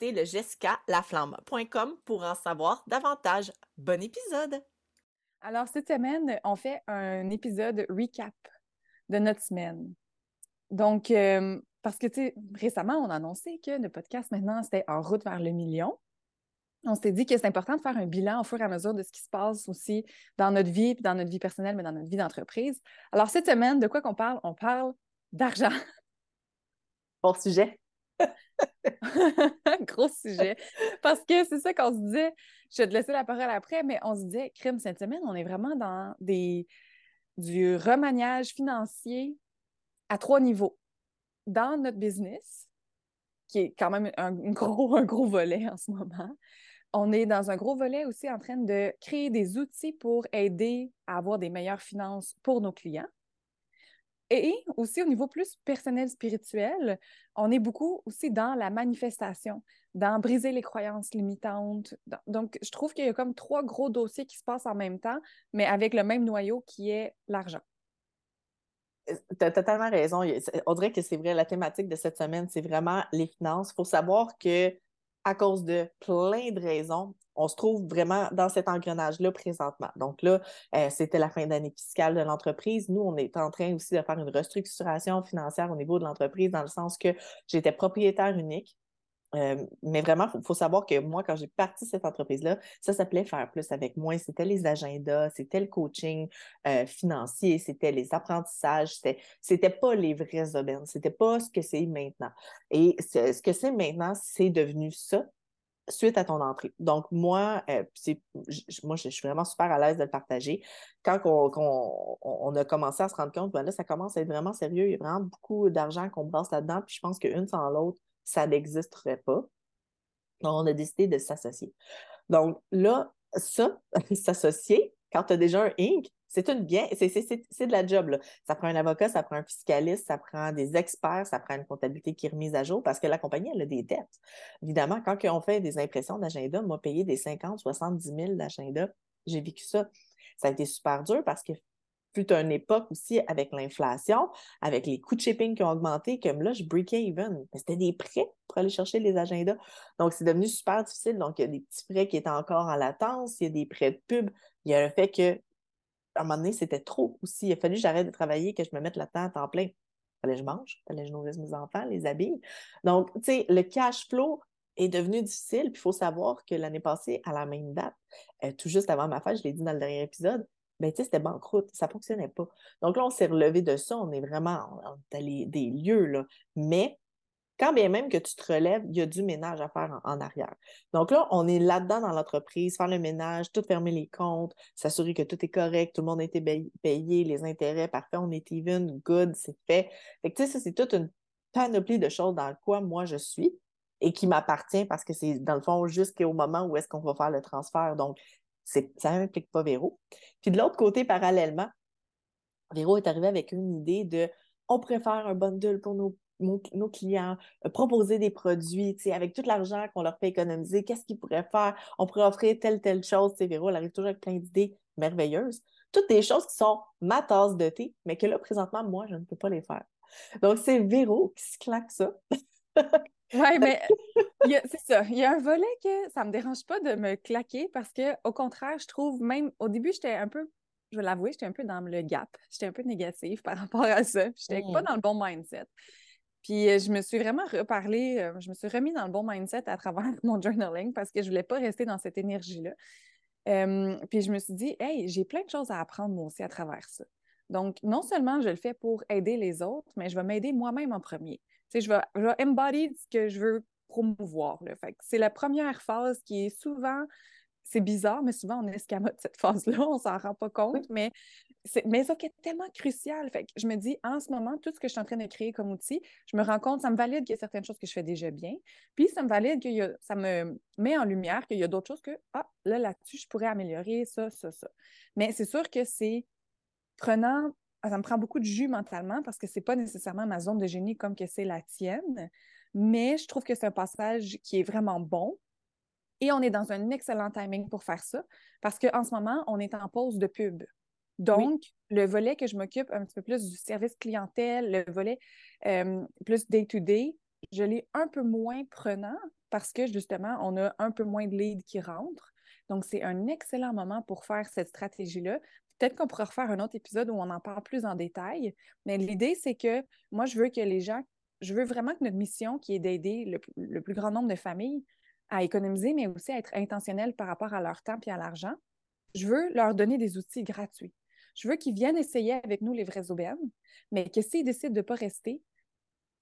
le jessicalaflamme.com pour en savoir davantage. Bon épisode! Alors, cette semaine, on fait un épisode recap de notre semaine. Donc, euh, parce que, tu sais, récemment, on a annoncé que le podcast, maintenant, c'était en route vers le million. On s'est dit que c'est important de faire un bilan au fur et à mesure de ce qui se passe aussi dans notre vie, puis dans notre vie personnelle, mais dans notre vie d'entreprise. Alors, cette semaine, de quoi qu'on parle? On parle d'argent. Bon sujet. Gros sujet. Parce que c'est ça qu'on se disait. Je vais te laisser la parole après, mais on se disait, crime cette semaine, on est vraiment dans des, du remaniage financier à trois niveaux. Dans notre business, qui est quand même un gros, un gros volet en ce moment, on est dans un gros volet aussi en train de créer des outils pour aider à avoir des meilleures finances pour nos clients. Et aussi au niveau plus personnel, spirituel, on est beaucoup aussi dans la manifestation, dans briser les croyances limitantes. Donc, je trouve qu'il y a comme trois gros dossiers qui se passent en même temps, mais avec le même noyau qui est l'argent. Euh, tu as totalement raison. On dirait que c'est vrai, la thématique de cette semaine, c'est vraiment les finances. Il faut savoir que à cause de plein de raisons, on se trouve vraiment dans cet engrenage-là présentement. Donc là, euh, c'était la fin d'année fiscale de l'entreprise. Nous, on est en train aussi de faire une restructuration financière au niveau de l'entreprise dans le sens que j'étais propriétaire unique. Euh, mais vraiment, il faut, savoir que moi, quand j'ai parti cette entreprise-là, ça s'appelait Faire plus avec moi. C'était les agendas, c'était le coaching euh, financier, c'était les apprentissages, c'était, c'était pas les vraies aubaines, c'était pas ce que c'est maintenant. Et ce que c'est maintenant, c'est devenu ça, suite à ton entrée. Donc, moi, euh, moi je, suis vraiment super à l'aise de le partager. Quand on, a commencé à se rendre compte, ben là, ça commence à être vraiment sérieux. Il y a vraiment beaucoup d'argent qu'on passe là-dedans. Puis je pense qu'une sans l'autre, ça n'existerait pas. Donc, on a décidé de s'associer. Donc, là, ça, s'associer, quand tu as déjà un Inc., c'est une bien, c'est de la job. Ça prend un avocat, ça prend un fiscaliste, ça prend des experts, ça prend une comptabilité qui est remise à jour parce que la compagnie, elle a des dettes. Évidemment, quand on fait des impressions d'agenda, moi, payer des 50, 70 000 d'agenda, j'ai vécu ça. Ça a été super dur parce que fut une époque aussi avec l'inflation, avec les coûts de shipping qui ont augmenté, comme là, je break even. C'était des prêts pour aller chercher les agendas. Donc, c'est devenu super difficile. Donc, il y a des petits prêts qui étaient encore en latence, il y a des prêts de pub. Il y a le fait que à un moment donné, c'était trop aussi. Il a fallu que j'arrête de travailler, que je me mette là-dedans à temps plein. Il fallait que je mange, il fallait que je nourrisse mes enfants, les habille. Donc, tu sais, le cash flow est devenu difficile. Puis il faut savoir que l'année passée, à la même date, euh, tout juste avant ma fête, je l'ai dit dans le dernier épisode, ben, tu sais, c'était banqueroute, ça ne fonctionnait pas. Donc là, on s'est relevé de ça, on est vraiment dans des lieux, là. Mais quand bien même que tu te relèves, il y a du ménage à faire en, arrière. Donc là, on est là-dedans dans l'entreprise, faire le ménage, tout fermer les comptes, s'assurer que tout est correct, tout le monde a été payé, les intérêts, parfait, on est even, good, c'est fait. Fait que tu sais, ça, c'est toute une panoplie de choses dans quoi moi je suis et qui m'appartient parce que c'est dans le fond jusqu'au moment où est-ce qu'on va faire le transfert. Donc, ça n'implique pas Véro. Puis de l'autre côté, parallèlement, Véro est arrivé avec une idée de on préfère un bundle pour nos nos, clients, euh, proposer des produits, avec tout l'argent qu'on leur fait économiser, qu'est-ce qu'ils pourraient faire? On pourrait offrir telle, telle chose. Véro, elle arrive toujours avec plein d'idées merveilleuses. Toutes des choses qui sont ma tasse de thé, mais que là, présentement, moi, je ne peux pas les faire. Donc, c'est Véro qui se claque ça. oui, mais c'est ça. Il y a un volet que ça ne me dérange pas de me claquer parce que, au contraire, je trouve même au début, j'étais un peu je vais l'avouer, j'étais un peu dans le gap. J'étais un peu négative par rapport à ça. Je n'étais pas mmh. dans le bon mindset. Puis je me suis vraiment reparlé, je me suis remis dans le bon mindset à travers mon journaling parce que je voulais pas rester dans cette énergie-là. puis je me suis dit, hey, j'ai plein de choses à apprendre moi aussi à travers ça. Donc, non seulement je le fais pour aider les autres, mais je vais m'aider moi-même en premier. Tu sais, je vais, je vais embody ce que je veux promouvoir. c'est la première phase qui est souvent, c'est bizarre, mais souvent on escamote cette phase-là, on s'en rend pas compte, mais mais ça qui est tellement crucial. Fait je me dis, en ce moment, tout ce que je suis en train de créer comme outil, je me rends compte, ça me valide qu'il y a certaines choses que je fais déjà bien. Puis ça me valide que ça me met en lumière qu'il y a d'autres choses que, ah, là, là-dessus, je pourrais améliorer ça, ça, ça. Mais c'est sûr que c'est prenant, ça me prend beaucoup de jus mentalement parce que c'est pas nécessairement ma zone de génie comme que c'est la tienne mais je trouve que c'est un passage qui est vraiment bon. Et on est dans un excellent timing pour faire ça parce qu'en ce moment, on est en pause de pub. Donc, le volet que je m'occupe un petit peu plus du service clientèle, le volet euh, plus day-to-day, je l'ai un peu moins prenant parce que justement, on a un peu moins de leads qui rentrent. Donc, c'est un excellent moment pour faire cette stratégie-là. Peut-être qu'on pourra refaire un autre épisode où on en parle plus en détail, mais l'idée, c'est que moi, je veux que les gens je veux vraiment que notre mission, qui est d'aider le, plus grand nombre de familles à économiser, mais aussi à être intentionnels par rapport à leur temps et à l'argent, je veux leur donner des outils gratuits. Je veux qu'ils viennent essayer avec nous les vraies aubaines, mais que s'ils décident de ne pas rester,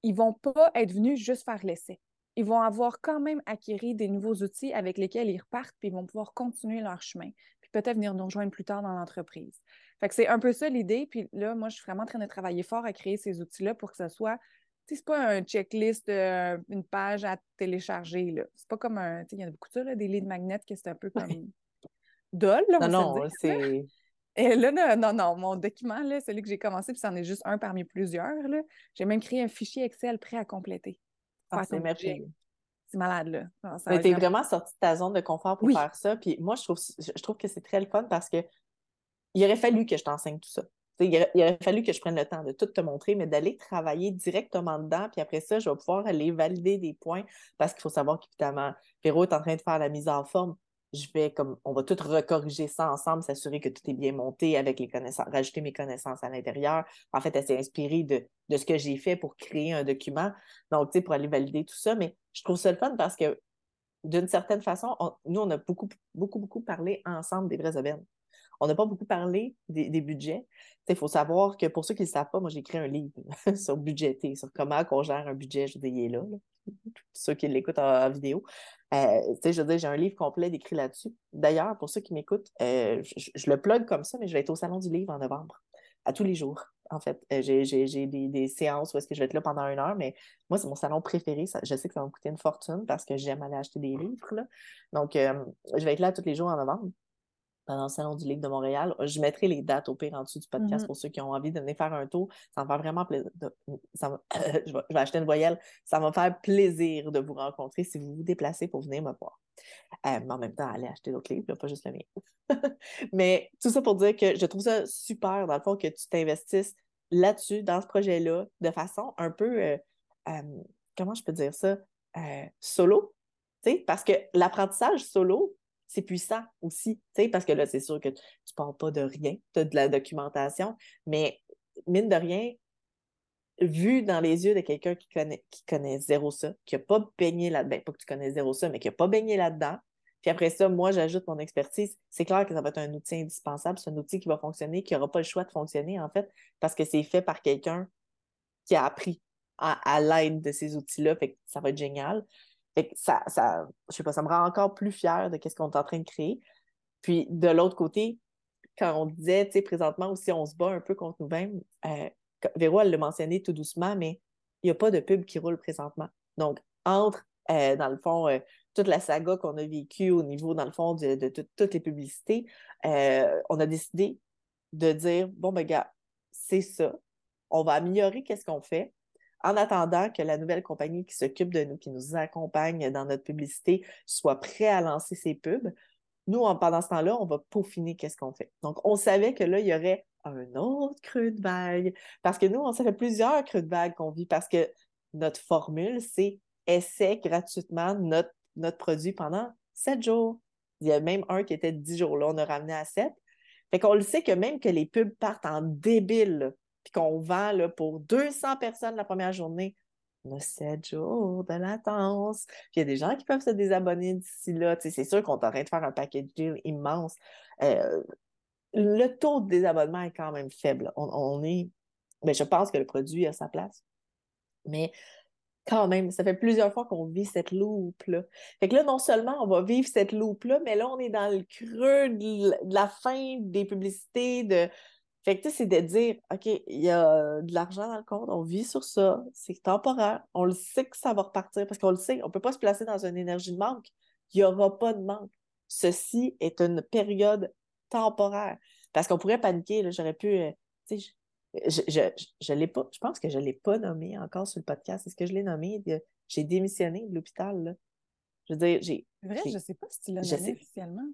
ils ne vont pas être venus juste faire l'essai. Ils vont avoir quand même acquis des nouveaux outils avec lesquels ils repartent, puis ils vont pouvoir continuer leur chemin, puis peut-être venir nous rejoindre plus tard dans l'entreprise. Fait c'est un peu ça l'idée. Puis là, moi, je suis vraiment en train de travailler fort à créer ces outils-là pour que ce soit c'est pas un checklist, euh, une page à télécharger. Là. C'est pas comme un. Il y en a beaucoup de ça, des leads magnets, que c'est un peu comme dol. Là, non, non, c'est. Et là, non, non, mon document, là, celui que j'ai commencé, puis c'en est juste un parmi plusieurs. J'ai même créé un fichier Excel prêt à compléter. Ah, c'est merveilleux. C'est malade, là. Mais t'es vraiment sorti de ta zone de confort pour faire ça. Puis moi, je trouve, je trouve que c'est très le fun parce que il aurait fallu que je t'enseigne tout ça il, aurait, fallu que je prenne le temps de tout te montrer, mais d'aller travailler directement dedans. Puis après ça, je vais pouvoir aller valider des points parce qu'il faut savoir qu'évidemment, Véro est en train de faire la mise en forme. Je vais comme on va tout recorriger ça ensemble, s'assurer que tout est bien monté avec les connaissances, rajouter mes connaissances à l'intérieur. En fait, elle s'est inspirée de, ce que j'ai fait pour créer un document. Donc, tu sais, pour aller valider tout ça. Mais je trouve ça le fun parce que d'une certaine façon, nous, on a beaucoup, beaucoup, beaucoup parlé ensemble des vraies aubaines. On n'a pas beaucoup parlé des, budgets. Il faut savoir que pour ceux qui ne le savent pas, moi, j'ai écrit un livre sur budgéter, sur comment on gère un budget. Je est là. Ceux qui l'écoutent en, vidéo. Euh, je veux j'ai un livre complet décrit là-dessus. D'ailleurs, pour ceux qui m'écoutent, euh, je, le plug comme ça, mais je vais être au Salon du Livre en novembre, à tous les jours. En fait, euh, j'ai des, séances où est-ce que je vais être là pendant une heure, mais moi, c'est mon salon préféré. je sais que ça va me coûter une fortune parce que j'aime aller acheter des livres. Donc, je vais être là tous les jours en novembre pendant le Salon du Livre de Montréal. Je mettrai les dates au pire en dessous du podcast mm-hmm. pour ceux qui ont envie de venir faire un tour. Ça me fait vraiment plaisir. je, vais, acheter une voyelle. Ça va me faire plaisir de vous rencontrer si vous vous déplacez pour venir me voir. Euh, mais en même temps, allez acheter d'autres livres, pas juste le mien. mais tout ça pour dire que je trouve ça super, dans le fond, que tu t'investisses là-dessus, dans ce projet-là, de façon un peu, euh, euh, comment je peux dire ça, solo. Parce que l'apprentissage solo, c'est puissant aussi, parce que là, c'est sûr que tu ne parles pas de rien, tu as de la documentation, mais mine de rien, vu dans les yeux de quelqu'un qui connaît, qui connaît zéro ça, qui n'a pas baigné là-dedans, pas que tu connais zéro ça, mais qui n'a pas baigné là-dedans, puis après ça, moi, j'ajoute mon expertise, c'est clair que ça va être un outil indispensable, c'est un outil qui va fonctionner, qui n'aura pas le choix de fonctionner, en fait, parce que c'est fait par quelqu'un qui a appris à, l'aide de ces outils-là, fait ça va être génial ça, ça, je sais pas, ça me rend encore plus fière de ce qu'on est en train de créer. Puis de l'autre côté, quand on disait, tu sais, présentement aussi, on se bat un peu contre nous-mêmes, euh, Véro, elle l'a mentionné tout doucement, mais il n'y a pas de pub qui roule présentement. Donc, entre, euh, dans le fond, euh, toute la saga qu'on a vécue au niveau, dans le fond, de, toutes les publicités, on a décidé de dire, bon, ben, gars, c'est ça. On va améliorer qu'est-ce qu'on fait en attendant que la nouvelle compagnie qui s'occupe de nous, qui nous accompagne dans notre publicité, soit prêt à lancer ses pubs, nous, pendant ce temps-là, on va peaufiner qu'est-ce qu'on fait. Donc, on savait que là, il y aurait un autre creux de vague. Parce que nous, on savait plusieurs creux de vague qu'on vit parce que notre formule, c'est essaie gratuitement notre, notre produit pendant sept jours. Il y a même un qui était dix jours. Là, on a ramené à sept. Fait qu'on le sait que même que les pubs partent en débile, puis qu'on vend là, pour 200 personnes la première journée, on a 7 jours de latence. Puis il y a des gens qui peuvent se désabonner d'ici là. c'est sûr qu'on est en train de faire un package deal immense. Euh, le taux de désabonnement est quand même faible. On, est. Mais ben, je pense que le produit a sa place. Mais quand même, ça fait plusieurs fois qu'on vit cette loupe-là. Fait que là, non seulement on va vivre cette loupe-là, mais là, on est dans le creux de la fin des publicités, de fait que, c'est de dire, OK, il y a de l'argent dans le compte, on vit sur ça, c'est temporaire, on le sait que ça va repartir parce qu'on le sait, on ne peut pas se placer dans une énergie de manque. Il n'y aura pas de manque. Ceci est une période temporaire. Parce qu'on pourrait paniquer, j'aurais pu. Euh, tu sais, je, je, je, l'ai pas, je pense que je ne l'ai pas nommé encore sur le podcast. Est-ce que je l'ai nommé? J'ai démissionné de l'hôpital. Je veux dire, j'ai. Vrai, je ne sais pas si tu l'as nommé officiellement.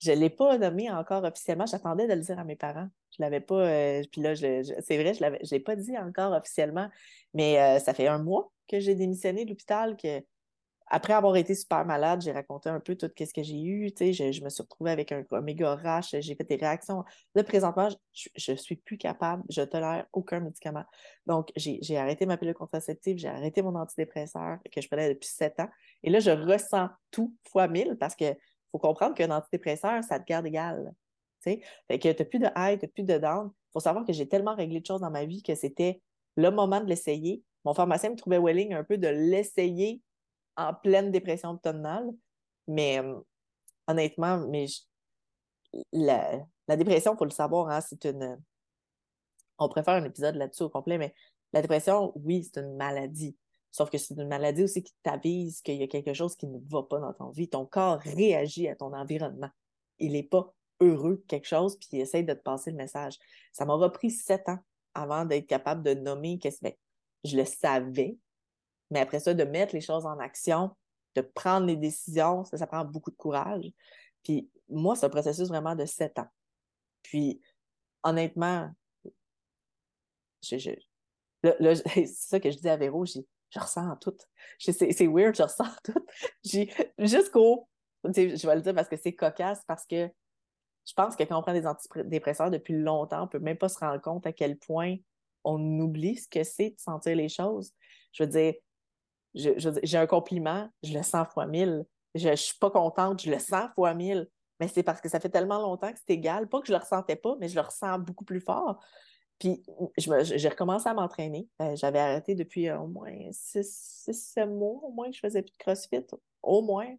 Je ne l'ai pas nommé encore officiellement. J'attendais de le dire à mes parents. Je l'avais pas. Euh, puis là, c'est vrai, je ne l'ai pas dit encore officiellement. Mais euh, ça fait un mois que j'ai démissionné de l'hôpital. Que, après avoir été super malade, j'ai raconté un peu tout ce que j'ai eu. Je, je, me suis retrouvée avec un, méga rash. J'ai fait des réactions. Là, présentement, je ne suis plus capable. Je tolère aucun médicament. Donc, j'ai arrêté ma pilule contraceptive. J'ai arrêté mon antidépresseur que je prenais depuis sept ans. Et là, je ressens tout fois mille parce que faut comprendre qu'un antidépresseur, ça te garde égal. Fait que tu n'as plus de high, tu n'as plus de down. Il faut savoir que j'ai tellement réglé de choses dans ma vie que c'était le moment de l'essayer. Mon pharmacien me trouvait willing un peu de l'essayer en pleine dépression automnale. Mais euh, honnêtement, mais la, dépression, il faut le savoir, hein, c'est une. On préfère un épisode là-dessus au complet, mais la dépression, oui, c'est une maladie. Sauf que c'est une maladie aussi qui t'avise qu'il y a quelque chose qui ne va pas dans ton vie. Ton corps réagit à ton environnement. Il n'est pas heureux quelque chose, puis il essaie de te passer le message. Ça m'aura pris sept ans avant d'être capable de nommer qu'est-ce que je le savais, mais après ça, de mettre les choses en action, de prendre les décisions, ça, ça prend beaucoup de courage. Puis moi, c'est un processus vraiment de sept ans. Puis honnêtement, c'est ça que je dis à Véro, je ressens tout. C'est weird, je ressens tout. Jusqu'au. Je vais le dire parce que c'est cocasse, parce que je pense que quand on prend des antidépresseurs depuis longtemps, on ne peut même pas se rendre compte à quel point on oublie ce que c'est de sentir les choses. Je veux dire, j'ai un compliment, je le sens fois mille. Je ne suis pas contente, je le sens fois mille. Mais c'est parce que ça fait tellement longtemps que c'est égal. Pas que je le ressentais pas, mais je le ressens beaucoup plus fort. Puis j'ai recommencé à m'entraîner. Euh, j'avais arrêté depuis euh, au moins 6-7 mois, au moins que je faisais plus de CrossFit. Au moins.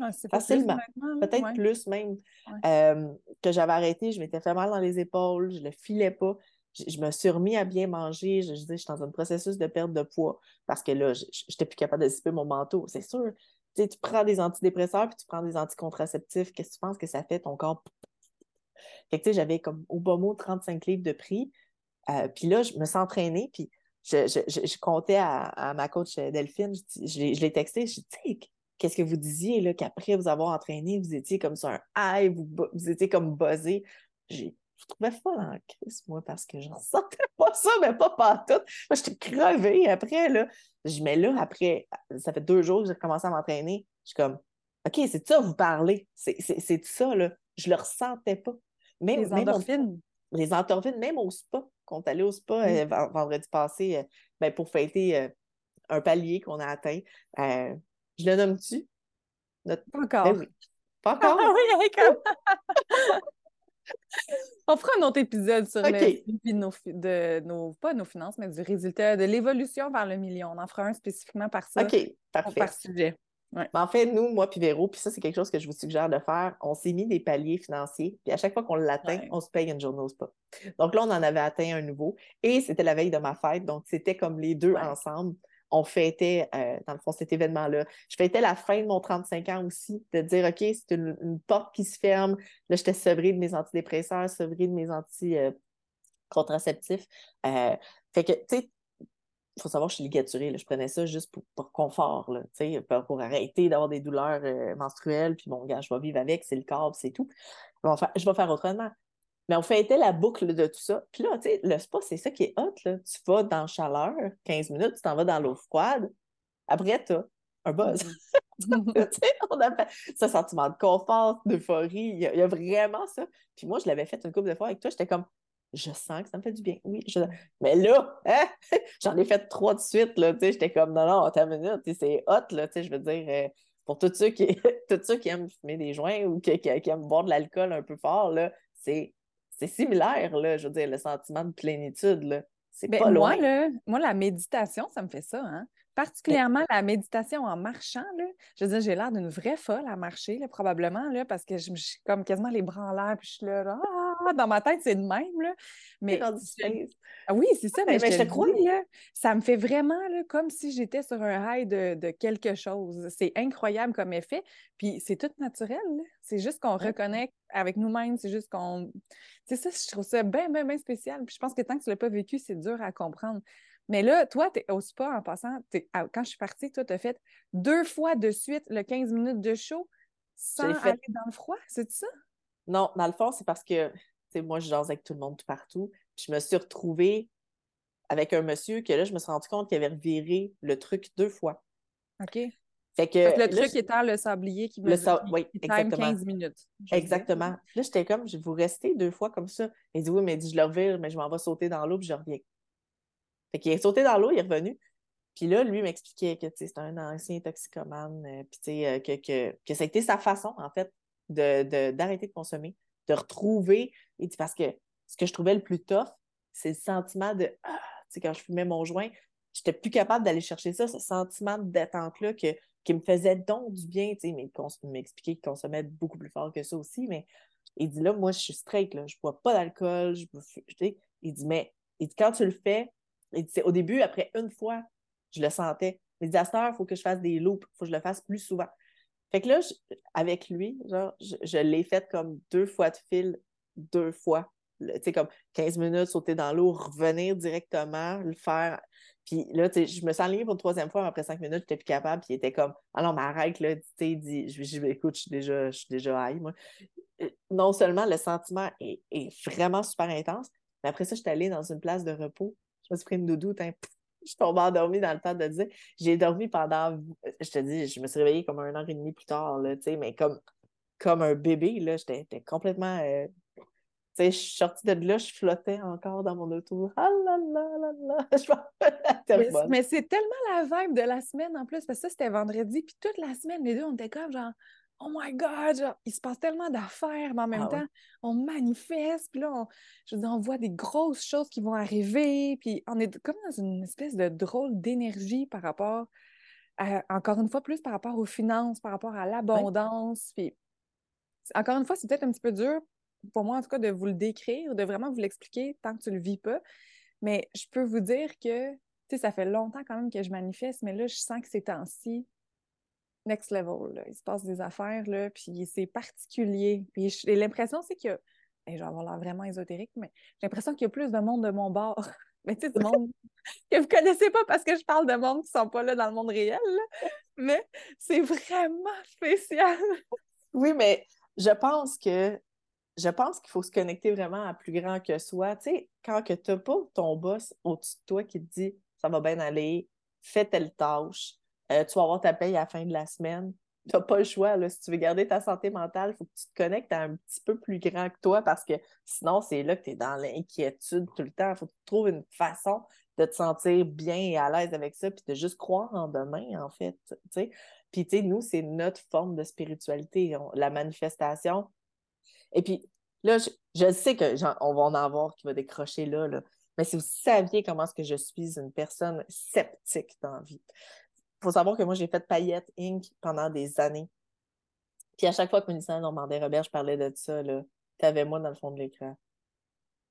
Ah, Facilement. Peut-être plus même. Euh, que j'avais arrêté, je m'étais fait mal dans les épaules, je ne le filais pas. Je, me suis remis à bien manger. Je, disais, je suis dans un processus de perte de poids parce que là, je n'étais plus capable de zipper mon manteau. C'est sûr. Tu, tu prends des antidépresseurs puis tu prends des anticontraceptifs. Qu'est-ce que tu penses que ça fait? Ton corps que, j'avais comme au bas mot 35 livres de prix. Euh, puis là, je me suis entraînée, puis je, comptais à, ma coach euh, Delphine, je, l'ai texté, je dis, qu'est-ce que vous disiez, là, qu'après vous avoir entraîné, vous étiez comme sur un high, vous, étiez comme buzzé. Je trouvais folle en crise, moi, parce que je ne sentais pas ça, mais pas partout. Moi, j'étais crevée après, là. Je mets là, après, ça fait deux jours que j'ai recommencé à m'entraîner. Je suis comme, OK, c'est ça, vous parlez. C'est ça, là. Je le ressentais pas. Même, les endorphines. les endorphines, même au spa, quand on est allé au spa euh, vendredi passé euh, ben, pour fêter euh, un palier qu'on a atteint. je le nomme-tu? Pas encore. Ben Pas encore? On fera un autre épisode sur le de nos, pas nos finances, mais du résultat de l'évolution vers le million. On en fera un spécifiquement par ça. OK, parfait. Par sujet. Ben, en fait, nous, moi puis Véro, puis ça, c'est quelque chose que je vous suggère de faire. On s'est mis des paliers financiers, puis à chaque fois qu'on l'atteint, on se paye une journée au spa. Donc là, on en avait atteint un nouveau, et c'était la veille de ma fête, donc c'était comme les deux ensemble. On fêtait, euh, dans le fond, cet événement-là. Je fêtais la fin de mon 35 ans aussi, de dire, OK, c'est une, porte qui se ferme. Là, j'étais sevrée de mes antidépresseurs, sevrée de mes anti- euh, contraceptifs. Euh, fait que, tu sais, faut savoir, je suis ligaturée. Je prenais ça juste pour, confort, là, pour, pour arrêter d'avoir des douleurs euh, menstruelles. Puis bon, gars, je vais vivre avec, c'est le corps, c'est tout. je vais faire autrement. Mais on fêtait la boucle de tout ça. Puis là, tu sais, le spa, c'est ça qui est hot. Là. Tu vas dans la chaleur, 15 minutes, tu t'en vas dans l'eau froide. Après, tu as un buzz. on a ce sentiment de confort, d'euphorie. Il, y a vraiment ça. Puis moi, je l'avais fait une couple de fois avec toi. J'étais comme, je sens que ça me fait du bien. Oui, mais là, hein, j'en ai fait trois de suite. J'étais comme, non, non, une minute, c'est hot. Là, je veux dire, euh, pour tous ceux, qui, tous ceux qui aiment fumer des joints ou qui, aiment boire de l'alcool un peu fort, c'est similaire. Là, je veux dire, le sentiment de plénitude. C'est ben, pas moi, loin. moi, la méditation, ça me fait ça. Hein? Particulièrement la méditation en marchant. Là. Je veux dire, j'ai l'air d'une vraie folle à marcher, là, probablement, là, parce que je suis comme quasiment les bras en l'air, puis je suis là, ah, dans ma tête, c'est de même. Là. Mais, ah oui, c'est ça, mais, je, te crois. Là, ça me fait vraiment là, comme si j'étais sur un high de, quelque chose. C'est incroyable comme effet. Puis c'est tout naturel. C'est juste qu'on reconnecte avec nous-mêmes. C'est juste qu'on. C'est ça, je trouve ça bien, bien, bien spécial. Puis je pense que tant que tu ne l'as pas vécu, c'est dur à comprendre. Mais là, toi, tu es au spa en passant. quand je suis partie, toi, tu as fait deux fois de suite le 15 minutes de show sans aller dans le froid, c'est ça? Non, dans le fond, c'est parce que moi, je jase avec tout le monde tout partout. Puis je me suis retrouvée avec un monsieur que là, je me suis rendu compte qu'il avait reviré le truc deux fois. OK. Fait que, le truc étant le sablier qui me le oui, exactement. 15 minutes. Exactement. Là, j'étais comme, je vais vous rester deux fois comme ça. Il dit, oui, mais dit, je le revire, mais je m'en vais sauter dans l'eau, puis je reviens. Fait qu'il est sauté dans l'eau, il est revenu. Puis là, lui m'expliquait que c'est un ancien toxicomane, euh, puis euh, que, que, que, ça a été sa façon, en fait, d'arrêter de, de, consommer, de retrouver. Il dit parce que ce que je trouvais le plus tough, c'est le sentiment de ah, quand je fumais mon joint, j'étais plus capable d'aller chercher ça, ce sentiment de détente-là qui me faisait donc du bien. Mais il m'expliquait qu'il consommait beaucoup plus fort que ça aussi. Mais il dit là, moi, je suis straight, là, je bois pas d'alcool, je Il dit, mais il dit, quand tu le fais, au début, après une fois, je le sentais. Il dit, à cette heure, il faut que je fasse des loops, il faut que je le fasse plus souvent. Fait que là, avec lui, genre, je, l'ai fait comme deux fois de fil, deux fois. Tu sais, comme 15 minutes, sauter dans l'eau, revenir directement, le faire. Puis là, tu sais, je me suis alignée pour une troisième fois, après cinq minutes, je n'étais plus capable. Puis il était comme, ah non, mais arrête, là, tu sais, dit, je, je, écoute, je suis déjà, je suis déjà high, moi. Euh, non seulement le sentiment est, vraiment super intense, mais après ça, je suis allée dans une place de repos. Je me suis pris une doudou, je suis tombée endormie dans le temps de dire. J'ai dormi pendant, je te dis, je me suis réveillée comme un heure et demie plus tard, là, mais comme, comme un bébé, là, j'étais complètement. Euh, je suis sortie de là, je flottais encore dans mon auto. Ah là là là là! mais, mais c'est tellement la vibe de la semaine en plus, parce que ça, c'était vendredi, puis toute la semaine, les deux, on était comme genre, oh my God, il se passe tellement d'affaires, mais en même ah temps, on manifeste, puis là, on, je veux on voit des grosses choses qui vont arriver, puis on est comme dans une espèce de drôle d'énergie par rapport, à, encore une fois, plus par rapport aux finances, par rapport à l'abondance, puis encore une fois, c'est peut-être un petit peu dur, pour moi en tout cas, de vous le décrire, de vraiment vous l'expliquer tant que tu le vis pas, mais je peux vous dire que, tu sais, ça fait longtemps quand même que je manifeste, mais là, je sens que ces temps-ci, next level. Là. Il se passe des affaires, là, puis c'est particulier. Puis l'impression, c'est que, je vais avoir l'air vraiment ésotérique, mais j'ai l'impression qu'il y a plus de monde de mon bord. mais tu sais, du monde que vous connaissez pas parce que je parle de monde qui sont pas là dans le monde réel. Mais c'est vraiment spécial. oui, mais je pense que je pense qu'il faut se connecter vraiment à plus grand que soi. Tu sais, quand tu n'as pas ton boss au-dessus de toi qui te dit ça va bien aller, fais telle tâche, euh, tu vas avoir ta paye à la fin de la semaine. Tu n'as pas le choix. Là. Si tu veux garder ta santé mentale, il faut que tu te connectes à un petit peu plus grand que toi parce que sinon, c'est là que tu es dans l'inquiétude tout le temps. Il faut que tu trouves une façon de te sentir bien et à l'aise avec ça, puis de juste croire en demain, en fait. Puis, tu sais, nous, c'est notre forme de spiritualité, la manifestation. Et puis, là, je, sais qu'on va en avoir qui va décrocher là, là. Mais si vous saviez comment est-ce que je suis une personne sceptique dans la vie, faut savoir que moi, j'ai fait Paillette Inc. pendant des années. Puis à chaque fois que Mélissa Normandais Robert, je parlais de ça, tu avais moi dans le fond de l'écran.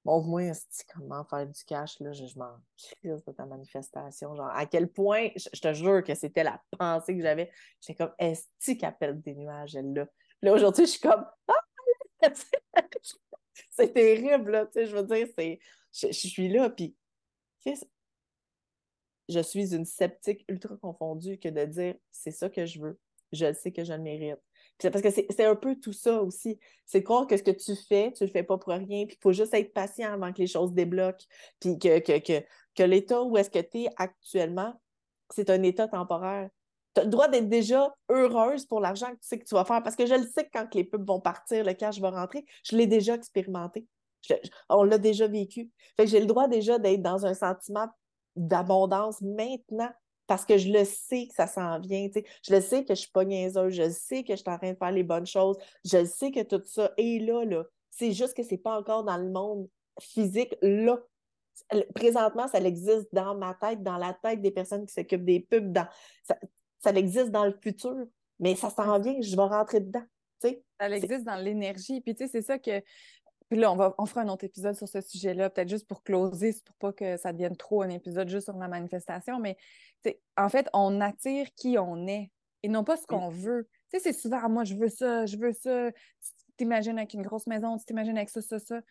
Bon, moi, comment faire du cash, là, je, m'en crise de ta manifestation. Genre, à quel point, je, te jure que c'était la pensée que j'avais. J'étais comme, est-ce qu'elle des nuages, elle, là? Là, aujourd'hui, je suis comme, ah! c'est terrible, là, tu sais, je veux dire, c'est, je, je suis là, puis, je suis une sceptique ultra confondue que de dire c'est ça que je veux, je sais que je le mérite. parce que c'est un peu tout ça aussi. C'est croire que ce que tu fais, tu le fais pas pour rien, puis il faut juste être patient avant que les choses débloquent, puis que, que l'état où est-ce que tu es actuellement, c'est un état temporaire. Tu as le droit d'être déjà heureuse pour l'argent que tu sais que tu vas faire. Parce que je le sais que quand les pubs vont partir, le cash va rentrer. Je l'ai déjà expérimenté. on l'a déjà vécu. Fait j'ai le droit déjà d'être dans un sentiment d'abondance maintenant parce que je le sais que ça s'en vient. Je le sais que je ne suis pas niaiseuse. Je le sais que je suis en train de faire les bonnes choses. Je le sais que tout ça est là. là. C'est juste que ce n'est pas encore dans le monde physique là. Présentement, ça existe dans ma tête, dans la tête des personnes qui s'occupent des pubs. Dans... Ça, ça existe dans le futur, mais ça s'en vient, je vais rentrer dedans. Ça existe dans l'énergie. Puis tu sais, c'est ça que. Puis là, on, va, on fera un autre épisode sur ce sujet-là, peut-être juste pour closer, pour pas que ça devienne trop un épisode juste sur la manifestation. Mais en fait, on attire qui on est et non pas ce qu'on veut. Tu sais, c'est souvent, moi, je veux ça, je veux ça. Tu t'imagines avec une grosse maison, tu t'imagines avec ça, ça, ça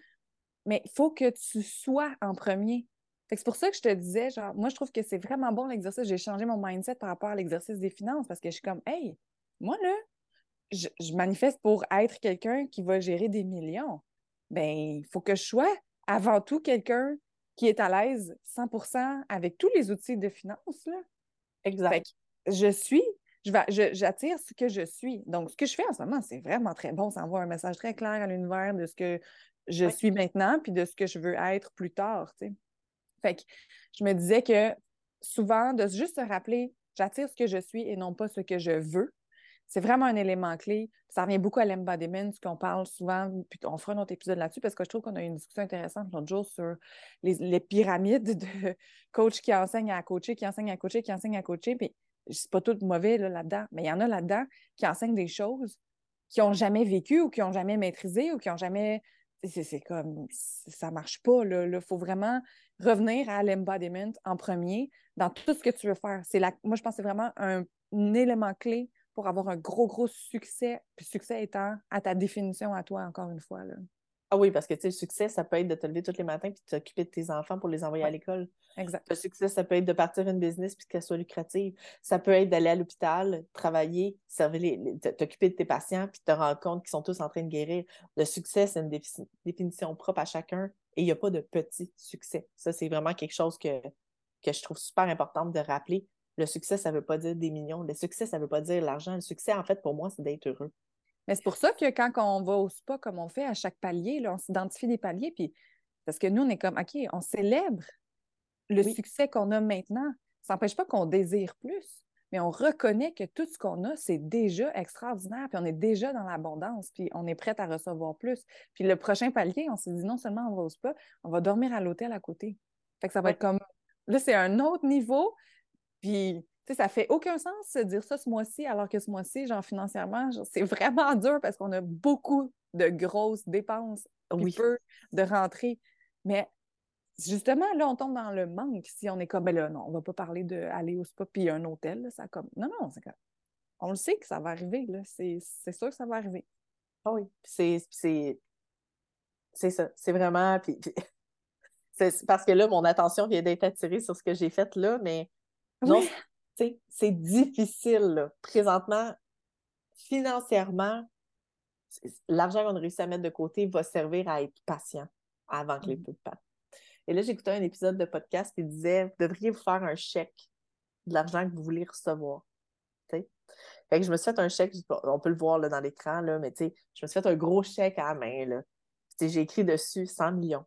mais il faut que tu sois en premier. c'est pour ça que je te disais, genre, moi, je trouve que c'est vraiment bon l'exercice. J'ai changé mon mindset par rapport à l'exercice des finances parce que je suis comme, hey, moi, là, je, manifeste pour être quelqu'un qui va gérer des millions. Ben, il faut que je sois avant tout quelqu'un qui est à l'aise 100% avec tous les outils de finances. Là. Exact. je suis, j'attire ce que je suis. Donc, ce que je fais en ce moment, c'est vraiment très bon. Ça envoie un message très clair à l'univers de ce que je suis maintenant, puis de ce que je veux être plus tard. sais. Fait que je me disais que souvent, de juste se rappeler, j'attire ce que je suis et non pas ce que je veux. C'est vraiment un élément clé. Ça revient beaucoup à l'embodiment, ce qu'on parle souvent, puis on fera un autre épisode là-dessus parce que je trouve qu'on a eu une discussion intéressante l'autre jour sur les, pyramides de coachs qui enseignent à coacher, qui enseignent à coacher, qui enseignent à coacher. Puis c'est pas tout mauvais là-dedans, mais il y en a là-dedans qui enseignent des choses qui n'ont jamais vécu ou qui n'ont jamais maîtrisé ou qui n'ont jamais c'est comme, ça marche pas. Il faut vraiment revenir à l'embodiment en premier dans tout ce que tu veux faire. La, moi, je pense que c'est vraiment un, élément clé pour avoir un gros, gros succès. Puis succès étant à ta définition à toi, encore une fois. Là. Ah oui, parce que tu sais, le succès, ça peut être de te lever tous les matins puis de t'occuper de tes enfants pour les envoyer à l'école. Exact. Le succès, ça peut être de partir une business puis qu'elle soit lucrative. Ça peut être d'aller à l'hôpital, travailler, t'occuper de tes patients puis te rendre compte qu'ils sont tous en train de guérir. Le succès, c'est une définition propre à chacun et il n'y a pas de petit succès. Ça, c'est vraiment quelque chose que, que je trouve super important de rappeler. Le succès, ça ne veut pas dire des millions. Le succès, ça ne veut pas dire l'argent. Le succès, en fait, pour moi, c'est d'être heureux. Mais c'est pour ça que quand on va au spa, comme on fait à chaque palier, là, on s'identifie des paliers, puis parce que nous, on est comme, OK, on célèbre le succès qu'on a maintenant. Ça n'empêche pas qu'on désire plus, mais on reconnaît que tout ce qu'on a, c'est déjà extraordinaire, puis on est déjà dans l'abondance, puis on est prêt à recevoir plus. Puis le prochain palier, on s'est dit non seulement on va au spa, on va dormir à l'hôtel à côté. Fait que ça va être comme, là, c'est un autre niveau, puis sais, ça fait aucun sens de dire ça ce mois-ci, alors que ce mois-ci, genre financièrement, c'est vraiment dur parce qu'on a beaucoup de grosses dépenses, oui. peu de rentrées. Mais justement, là, on tombe dans le manque si on est comme, ben là, non, on va pas parler d'aller au spa puis un hôtel, ça comme, non, non, c'est comme, on le sait que ça va arriver, là, c'est sûr que ça va arriver. Ah oui, c'est ça, c'est vraiment, puis, c'est parce que là, mon attention vient d'être attirée sur ce que j'ai fait là, mais non, c'est difficile. Présentement, financièrement, l'argent qu'on a réussi à mettre de côté va servir à être patient avant que les peu de pas. Et là, j'écoutais un épisode de podcast qui disait Vous devriez vous faire un chèque de l'argent que vous voulez recevoir. Fait que je me suis fait un chèque, on peut le voir là, dans l'écran, mais je me suis fait un gros chèque à la main. J'ai écrit dessus 100 millions.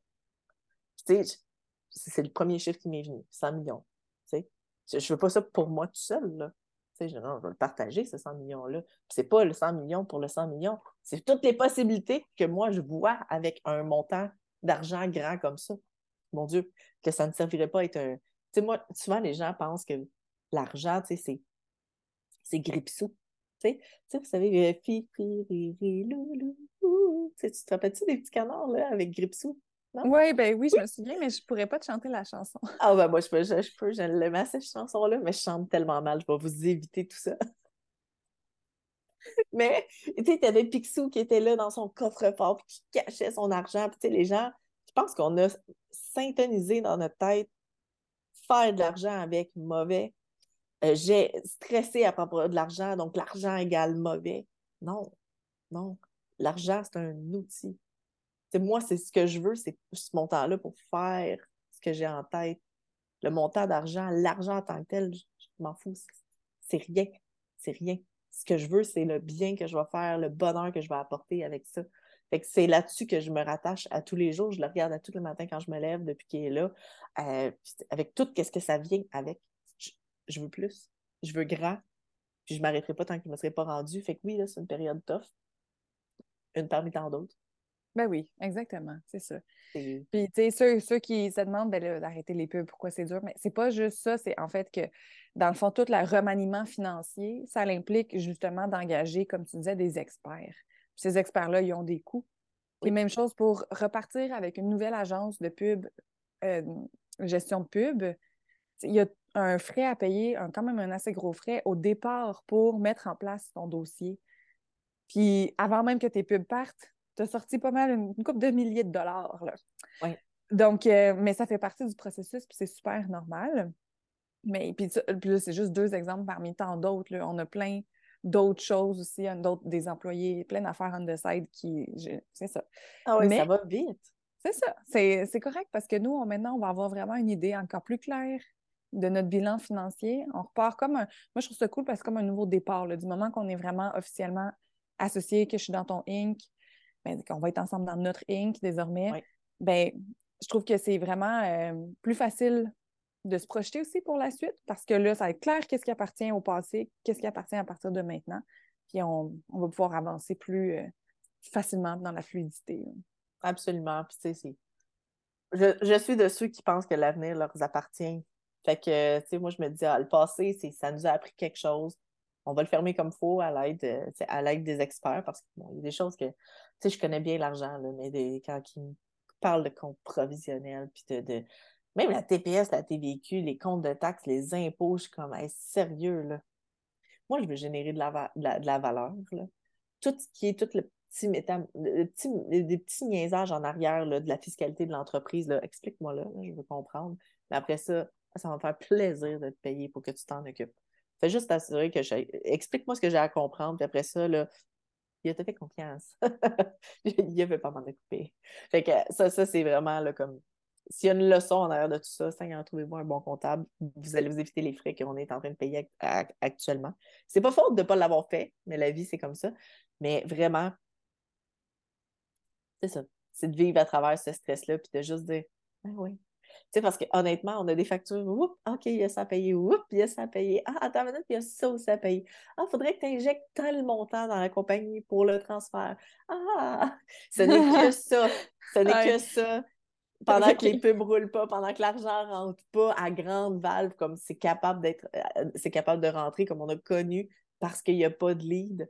C'est le premier chiffre qui m'est venu, 100 millions. Je ne veux pas ça pour moi tout seul. Là. Je, non, je veux le partager, ce 100 millions-là. Ce n'est pas le 100 millions pour le 100 millions. C'est toutes les possibilités que moi, je vois avec un montant d'argent grand comme ça. Mon Dieu, que ça ne servirait pas à être un. Tu sais, moi, souvent, les gens pensent que l'argent, tu sais, c'est, c'est gripsou. Tu sais, vous savez, fi, fi, ri, ri, lou, Tu te rappelles-tu des petits canards là, avec gripsou? Oui, ben oui, je me souviens, mais je pourrais pas te chanter la chanson. Ah ben moi, je peux, je, je peux, je cette chanson-là, mais je chante tellement mal, je vais vous éviter tout ça. mais, tu sais, avais Picsou qui était là dans son coffre-fort, puis qui cachait son argent, puis tu sais, les gens, je pense qu'on a syntonisé dans notre tête faire de l'argent avec mauvais. Euh, j'ai stressé à propos de l'argent, donc l'argent égale mauvais. Non, non. L'argent, c'est un outil moi, c'est ce que je veux, c'est ce montant-là pour faire ce que j'ai en tête. Le montant d'argent, l'argent en tant que tel, je, m'en fous. C'est rien. c'est rien. Ce que je veux, c'est le bien que je vais faire, le bonheur que je vais apporter avec ça. Fait que c'est là-dessus que je me rattache à tous les jours. Je le regarde à tous les matins quand je me lève depuis qu'il est là. Euh, avec tout ce que ça vient avec. Je, veux plus. Je veux grand. Puis je ne m'arrêterai pas tant qu'il ne me serait pas rendu. Fait que oui, c'est une période tough. Une parmi tant d'autres. Ben oui, exactement, c'est ça. Puis, tu sais, ceux, ceux, qui se demandent ben, d'arrêter les pubs, pourquoi c'est dur, mais c'est pas juste ça, c'est en fait que, dans le fond, tout le remaniement financier, ça implique justement d'engager, comme tu disais, des experts ces experts-là, ils ont des coûts. Et même chose pour repartir avec une nouvelle agence de pub, euh, gestion de pub. Il y a un frais à payer, quand même un assez gros frais au départ pour mettre en place ton dossier. Puis avant même que tes pubs partent, tu as sorti pas mal une, coupe de milliers de dollars. Oui. Donc, euh, mais ça fait partie du processus, puis c'est super normal. Mais puis, puis là, c'est juste deux exemples parmi tant d'autres. On a plein d'autres choses aussi, d'autres, des employés, plein d'affaires on the side qui. C'est ça. Ah oui, ça va vite. C'est ça. C'est, correct parce que nous, maintenant, on va avoir vraiment une idée encore plus claire de notre bilan financier. On repart comme un. Moi, je trouve ça cool parce que comme un nouveau départ. du moment qu'on est vraiment officiellement associé, que je suis dans ton Inc., ben, qu'on va être ensemble dans notre Inc. désormais, ben, je trouve que c'est vraiment euh, plus facile de se projeter aussi pour la suite, parce que là, ça va être clair qu'est-ce qui appartient au passé, qu'est-ce qui appartient à partir de maintenant, puis on, va pouvoir avancer plus euh, facilement dans la fluidité. Absolument. Puis, tu sais, je, je, suis de ceux qui pensent que l'avenir leur appartient. Fait que, tu sais, moi, je me dis, ah, le passé, ça nous a appris quelque chose. On va le fermer comme il faut à l'aide, euh, à l'aide des experts parce qu'il y a des choses que, sais, je connais bien l'argent, mais quand ils parlent de compte provisionnel, puis de même la TPS, la TVQ, les comptes de taxes, les impôts, je suis comme, sérieux, là. Moi, je veux générer de la, de la, valeur, là. Tout ce qui est, tout le petit, métam... le petit des petits niaisages en arrière là, de la fiscalité de l'entreprise, explique-moi là, je veux comprendre. Mais après ça, ça va me faire plaisir de te payer pour que tu t'en occupes. Fais juste t'assurer que je... Explique-moi ce que j'ai à comprendre, puis après ça, là, il te fait confiance. il avait pas m'en occuper. Fait que ça, ça c'est vraiment là, comme s'il y a une leçon en arrière de tout ça, Seigneur, trouvez-vous un bon comptable, vous allez vous éviter les frais qu'on est en train de payer actuellement. C'est pas faute de ne pas l'avoir fait, mais la vie, c'est comme ça. Mais vraiment, c'est ça. C'est de vivre à travers ce stress-là, puis de juste dire Ah oui. Tu sais, parce qu'honnêtement, on a des factures, oups, OK, il y a ça à payer, oups, il y a ça à payer. Ah, attends une minute, il y a ça aussi à payer. Ah, il faudrait que tu injectes tel montant dans la compagnie pour le transfert. Ah, ce n'est que ça. Ce n'est que ça pendant que les pubs ne roulent pas, pendant que l'argent ne rentre pas à grande valve, comme c'est capable d'être, euh, c'est capable de rentrer, comme on a connu, parce qu'il n'y a pas de lead.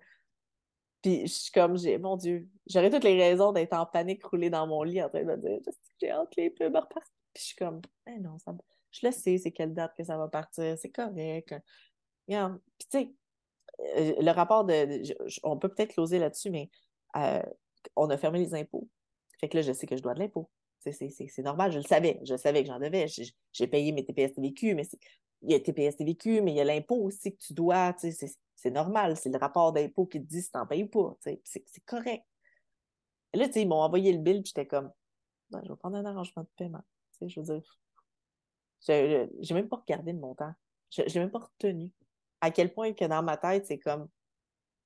Puis je suis comme, j'ai, mon Dieu, j'aurais toutes les raisons d'être en panique, roulée dans mon lit, en train de dire, j'ai hâte que les pubs repartent. Puis je suis comme, eh non, ça, je le sais, c'est quelle date que ça va partir, c'est correct. Puis tu sais, euh, le rapport de, on peut peut-être closer là-dessus, mais euh, on a fermé les impôts. Fait que là, je sais que je dois de l'impôt. C'est normal, je le savais. Je savais que j'en devais. J'ai payé mes TPS TVQ, mais il y a TPS TVQ, mais il y a l'impôt aussi que tu dois. C'est normal. C'est le rapport d'impôt qui te dit si tu n'en payes pas. C'est correct. Et là, ils m'ont envoyé le bill, puis j'étais comme, ben, je vais prendre un arrangement de paiement. Je veux dire, j'ai même pas regardé le montant. Je n'ai même pas retenu. À quel point que dans ma tête, c'est comme,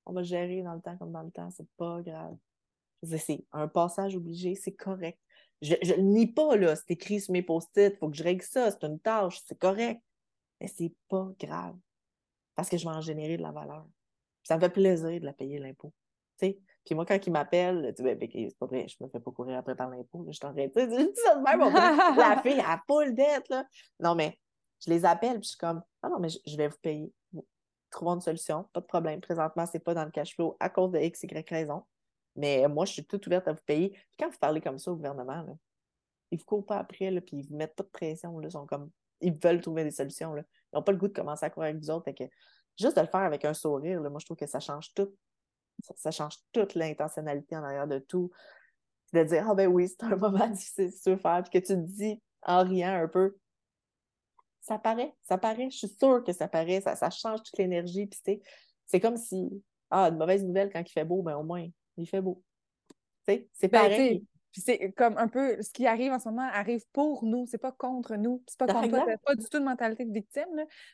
on va gérer dans le temps comme dans le temps, c'est pas grave. C'est un passage obligé, c'est correct. Je ne nie pas, là. C'est écrit sur mes post-it. Il faut que je règle ça. C'est une tâche. C'est correct. Mais c'est pas grave. Parce que je vais en générer de la valeur. Ça me fait plaisir de la payer l'impôt. Puis moi, quand ils m'appellent, tu ben, c'est pas vrai, je me fais pas courir après par l'impôt. Je t'en je dis ça de même. la fille, elle a pas le dette, là. Non, mais je les appelle, puis je suis comme, ah non, mais je, vais vous payer. Trouvons une solution, pas de problème. Présentement, c'est pas dans le cash flow à cause de X, Y raison. Mais moi, je suis toute ouverte à vous payer. quand vous parlez comme ça au gouvernement, là, ils vous courent pas après, là, puis ils vous mettent pas de pression. Là, sont comme, ils veulent trouver des solutions. Là. Ils n'ont pas le goût de commencer à courir avec vous autres. que, juste de le faire avec un sourire, là, moi, je trouve que ça change tout. Ça, change toute l'intentionnalité en arrière de tout. De dire, ah ben oui, c'est un moment difficile de faire. Puis que tu te dis en riant un peu, ça paraît, ça paraît. Je suis sûre que ça paraît. Ça, ça change toute l'énergie. Puis c'est comme si, ah, une mauvaise nouvelle quand il fait beau, ben au moins, il fait beau. C'est ben, pareil. Puis c'est comme un peu ce qui arrive en ce moment arrive pour nous, c'est pas contre nous. C'est pas contre toi, pas du tout de mentalité de victime.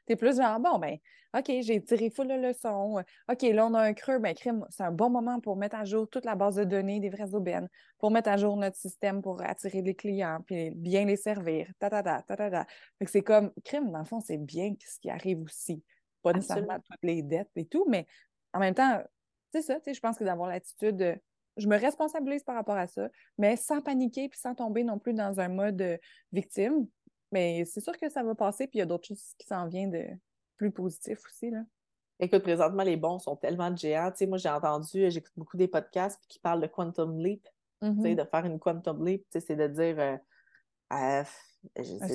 Tu es plus genre, bon, ben, OK, j'ai tiré full la leçon. OK, là, on a un creux, ben, crime, c'est un bon moment pour mettre à jour toute la base de données des vraies aubaines, pour mettre à jour notre système pour attirer des clients, puis bien les servir. Ta, ta, ta, ta, ta, ta. Fait que c'est comme, crime, dans le fond, c'est bien ce qui arrive aussi. Pas nécessairement toutes les dettes et tout, mais en même temps, c'est ça, tu sais, je pense que d'avoir l'attitude je me responsabilise par rapport à ça, mais sans paniquer puis sans tomber non plus dans un mode euh, victime. Mais c'est sûr que ça va passer, puis il y a d'autres choses qui s'en viennent de plus positif aussi. Là. Écoute, présentement, les bons sont tellement géants. Tu sais, moi, j'ai entendu, euh, j'écoute beaucoup des podcasts qui parlent de quantum leap. Tu sais, mm-hmm. de faire une quantum leap, tu sais, c'est de dire. Euh, un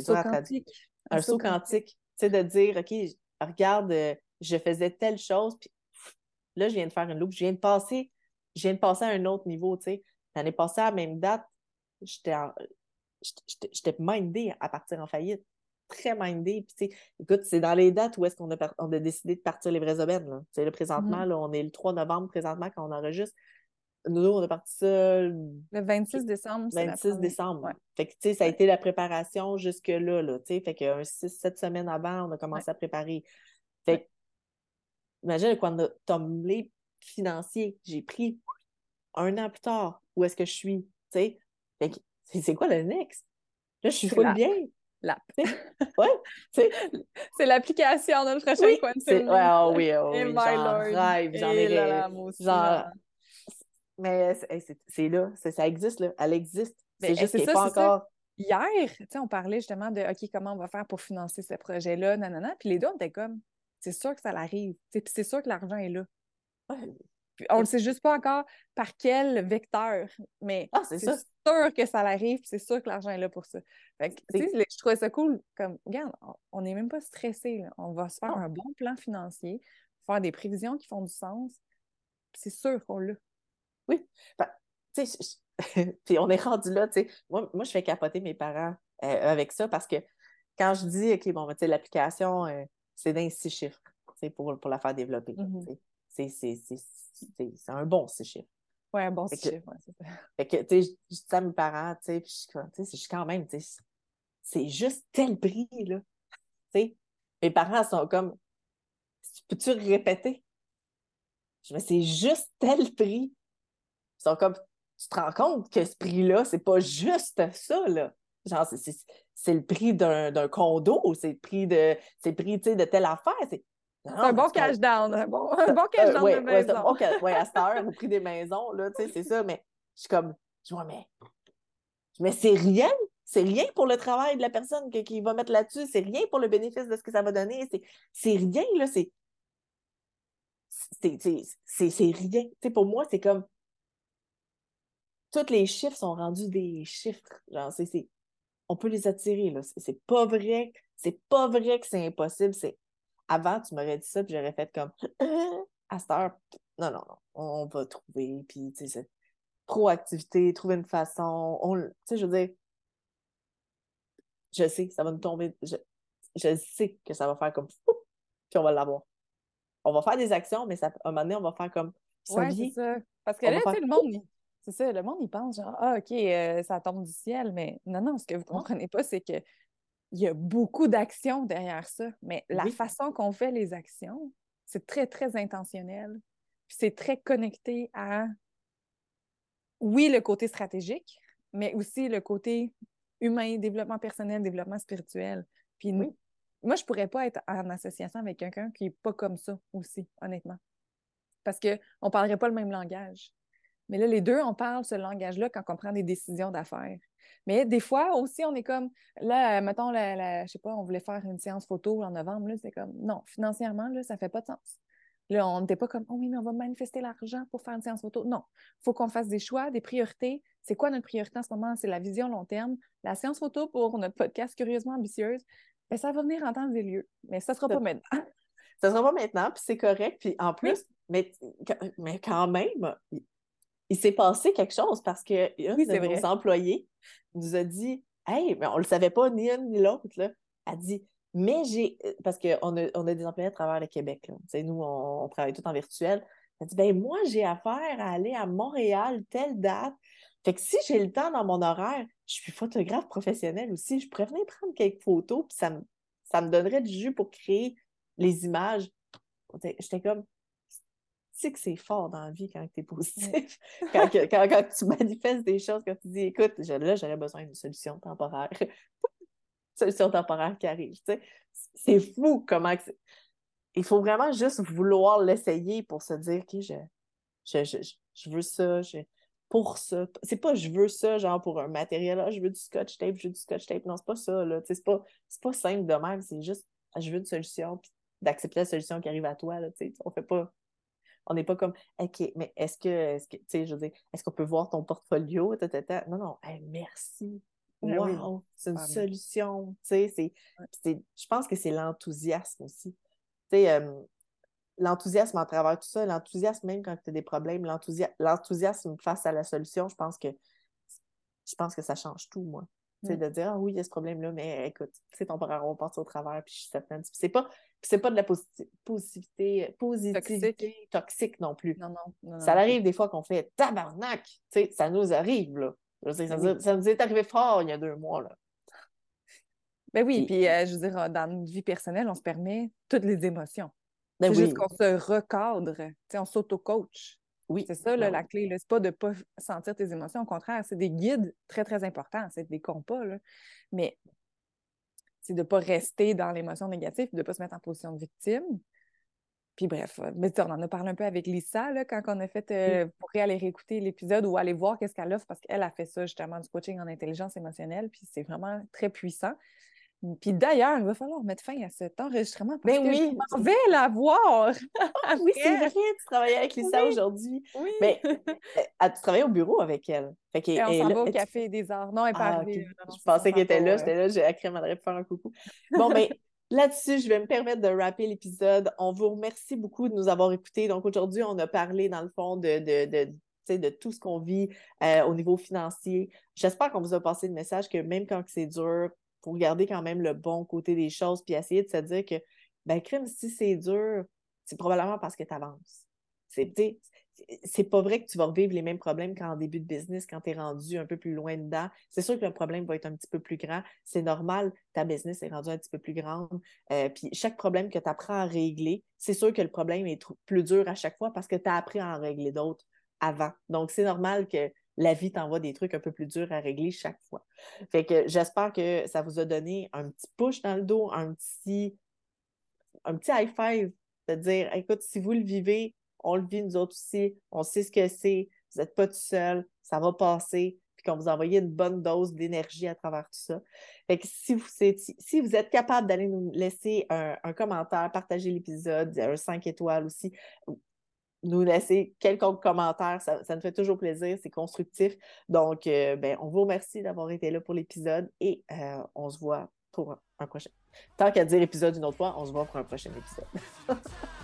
saut quantique. Un, saut quantique. Tu sais, de dire, OK, regarde, je faisais telle chose, puis là, je viens de faire une loupe, je viens de passer je viens de passer à un autre niveau, tu sais. L'année passée, à la même date, j'étais j'étais mindée à partir en faillite. Très mindée. Puis, écoute, c'est dans les dates où est-ce qu'on a, on a décidé de partir les vrais aubaines. Là. Là, présentement, mm-hmm. là, on est le 3 novembre, présentement, quand on enregistre. Nous, on est parti ça. Le 26 décembre. 26 décembre. Fait que, tu sais, ça a été la préparation jusque-là, là, tu sais. Fait que 6-7 semaines avant, on a commencé à préparer. Fait que, imagine le quantum leap financier. J'ai pris un an plus tard où est-ce que je suis. C'est quoi le next? Là, je suis full bien. L'app. ouais, c'est l'application de notre prochain oui, Quantum. Ouais, oh oui, oh oui. J'en rêve, j'en ai. Genre... Mais c'est là, ça existe, là. Elle existe. C'est juste qu'elle n'est pas encore. Hier, on parlait justement de OK, comment on va faire pour financer ce projet-là, nanana. Puis les deux, on était comme, c'est sûr que ça l'arrive. Puis c'est sûr que l'argent est là on ne sait juste pas encore par quel vecteur, mais ah, c'est sûr que ça arrive, c'est sûr que l'argent est là pour ça. je trouvais ça cool, comme, regarde, on n'est même pas stressé, on va se faire un bon plan financier, faire des prévisions qui font du sens, c'est sûr qu'on l'a. Oui, tu sais, puis on est rendu là, tu sais, moi, moi, je fais capoter mes parents euh, avec ça parce que quand je dis, OK, bon, tu sais, l'application, euh, c'est d'un six chiffres, pour, pour la faire développer. Mm-hmm c'est un bon six chiffres. Oui, un bon six chiffres, c'est ça. Fait que, tu sais, je dis à mes parents, tu sais, puis je suis quand même, tu sais, c'est juste tel prix, là. Tu sais, mes parents sont comme, peux-tu répéter? Je me c'est juste tel prix. Ils sont comme, tu te rends compte que ce prix-là, c'est pas juste ça, là. Genre, c'est le prix d'un condo, c'est le prix de, c'est le prix, de telle affaire. C'est un bon cash down, un bon, un bon cash down de maison. Oui, à cette heure, au prix des maisons, là, tu sais, c'est ça, mais je suis comme, je vois, mais, mais c'est rien, c'est rien pour le travail de la personne qui, va mettre là-dessus, c'est rien pour le bénéfice de ce que ça va donner, c'est rien, là, c'est c'est rien. Tu sais, pour moi, c'est comme tous les chiffres sont rendus des chiffres. Genre, c'est on peut les attirer, là. C'est pas vrai, c'est pas vrai que c'est impossible, c'est avant, tu m'aurais dit ça, puis j'aurais fait comme à cette heure, non, non, non, on va trouver, puis tu sais, proactivité, trouver une façon. Tu sais, je veux dire, je sais que ça va nous tomber, je, je sais que ça va faire comme puis on va l'avoir. On va faire des actions, mais ça, à un moment donné, on va faire comme ça c'est ça. Parce que là, tu sais, le monde, c'est ça, le monde, il pense genre, ah, OK, euh, ça tombe du ciel, mais non, non, ce que vous ne comprenez pas, c'est que il y a beaucoup d'actions derrière ça, mais la façon qu'on fait les actions, c'est très, très intentionnel. c'est très connecté à, oui, le côté stratégique, mais aussi le côté humain, développement personnel, développement spirituel. Puis moi, je ne pourrais pas être en association avec quelqu'un qui n'est pas comme ça aussi, honnêtement. Parce qu'on ne parlerait pas le même langage. Mais là, les deux, on parle ce langage-là quand on prend des décisions d'affaires. Mais des fois aussi, on est comme, là, mettons, la, je sais pas, on voulait faire une séance photo en novembre, c'est comme, non, financièrement, là, ça fait pas de sens. Là, on n'était pas comme, oh oui, mais on va manifester l'argent pour faire une séance photo. Non, il faut qu'on fasse des choix, des priorités. C'est quoi notre priorité en ce moment? C'est la vision long terme. La séance photo pour notre podcast Curieusement Ambitieuse, ben, ça va venir en temps et lieu, mais ça ne sera pas maintenant. Ça ne sera pas maintenant, puis c'est correct. Puis en plus, mais, mais quand même, il s'est passé quelque chose parce que oui, de nos employés nous a dit Hey, mais on ne le savait pas ni une ni l'autre. Elle a dit Mais j'ai. Parce qu'on a, on a des employés à travers le Québec. Là. Nous, on, travaille tout en virtuel. Elle a dit ben moi, j'ai affaire à aller à Montréal, telle date, Fait que si j'ai le temps dans mon horaire, je suis photographe professionnel aussi, je pourrais venir prendre quelques photos, puis ça me, ça me donnerait du jus pour créer les images. J'étais comme, sais que c'est fort dans la vie quand tu es positif, quand, quand, tu manifestes des choses, quand tu dis, écoute, là, j'aurais besoin d'une solution temporaire. solution temporaire qui arrive. C'est fou comment. Il faut vraiment juste vouloir l'essayer pour se dire, OK, je, je, je, veux ça, pour ça. C'est pas je veux ça, genre pour un matériel, ah, je veux du scotch tape, je veux du scotch tape. Non, c'est pas ça, là. C'est pas, pas simple de même, c'est juste ah, je veux une solution, puis d'accepter la solution qui arrive à toi, là, On fait pas. On n'est pas comme OK, mais est-ce que, est-ce que, tu sais, je veux dire, est-ce qu'on peut voir ton portfolio? Non, non, merci. Ah wow, c'est une solution. Tu sais, je pense que c'est l'enthousiasme aussi. Tu sais, euh, l'enthousiasme en travers tout ça, l'enthousiasme même quand tu as des problèmes, l'enthousiasme face à la solution, je pense que je pense que ça change tout, moi. C'est mm. de dire, ah oui, il y a ce problème-là, mais écoute, c'est temporaire, on passe au travers, puis je suis certaine. c'est pas, c'est pas de la positivité, positivité toxique. non plus. Non, non, ça arrive des fois qu'on fait tabarnak, ça nous arrive, là. ça, nous est arrivé fort il y a deux mois, là. Ben oui, puis euh, je veux dire, dans notre vie personnelle, on se permet toutes les émotions. Ben c'est juste qu'on se recadre, on s'auto-coach. Oui. C'est ça la clé. C'est pas de ne pas sentir tes émotions. Au contraire, c'est des guides très, très importants. C'est des compas. Là. Mais c'est de ne pas rester dans l'émotion négative, de ne pas se mettre en position de victime. Puis bref, euh, mais on en a parlé un peu avec Lisa là, quand on a fait, euh, pour aller réécouter l'épisode ou aller voir qu'est-ce qu'elle offre, parce qu'elle a fait ça justement du coaching en intelligence émotionnelle, puis c'est vraiment très puissant. Puis d'ailleurs, il va falloir mettre fin à cet enregistrement parce ben oui. je vais la voir. Ah oui, c'est vrai, tu travaillais avec Lisa aujourd'hui. Oui. Mais euh, tu travailles au bureau avec elle. Fait on s'en va au Café des Arts. Non, elle n'est pas ah, je pensais qu'elle était là. J'étais là, j'ai écrit à faire un coucou. Bon, mais ben, Là-dessus, je vais me permettre de rapper l'épisode. On vous remercie beaucoup de nous avoir écoutés. Donc, aujourd'hui, on a parlé, dans le fond, de, de, de, de tout ce qu'on vit euh, au niveau financier. J'espère qu'on vous a passé le message que même quand c'est dur, faut regarder quand même le bon côté des choses, puis essayer de se dire que, ben, crime, si c'est dur, c'est probablement parce que tu avances. C'est, c'est pas vrai que tu vas revivre les mêmes problèmes qu'en début de business, quand tu es rendu un peu plus loin dedans. C'est sûr que le problème va être un petit peu plus grand. C'est normal, ta business est rendue un petit peu plus grande. Euh, puis chaque problème que tu apprends à régler, c'est sûr que le problème est plus dur à chaque fois parce que tu as appris à en régler d'autres avant. Donc, c'est normal que la vie t'envoie des trucs un peu plus durs à régler chaque fois. Fait que j'espère que ça vous a donné un petit push dans le dos, un petit, un petit high five de dire écoute, si vous le vivez, on le vit nous autres aussi, on sait ce que c'est, vous n'êtes pas tout seul, ça va passer, puis qu'on vous envoie une bonne dose d'énergie à travers tout ça. Fait que si vous, si vous êtes capable d'aller nous laisser un, un commentaire, partager l'épisode, un 5 étoiles aussi, nous laisser quelques commentaires. Ça, ça, nous fait toujours plaisir, c'est constructif. Donc, euh, ben, on vous remercie d'avoir été là pour l'épisode et euh, on se voit pour un, prochain. Tant qu'à dire épisode une autre fois, on se voit pour un prochain épisode.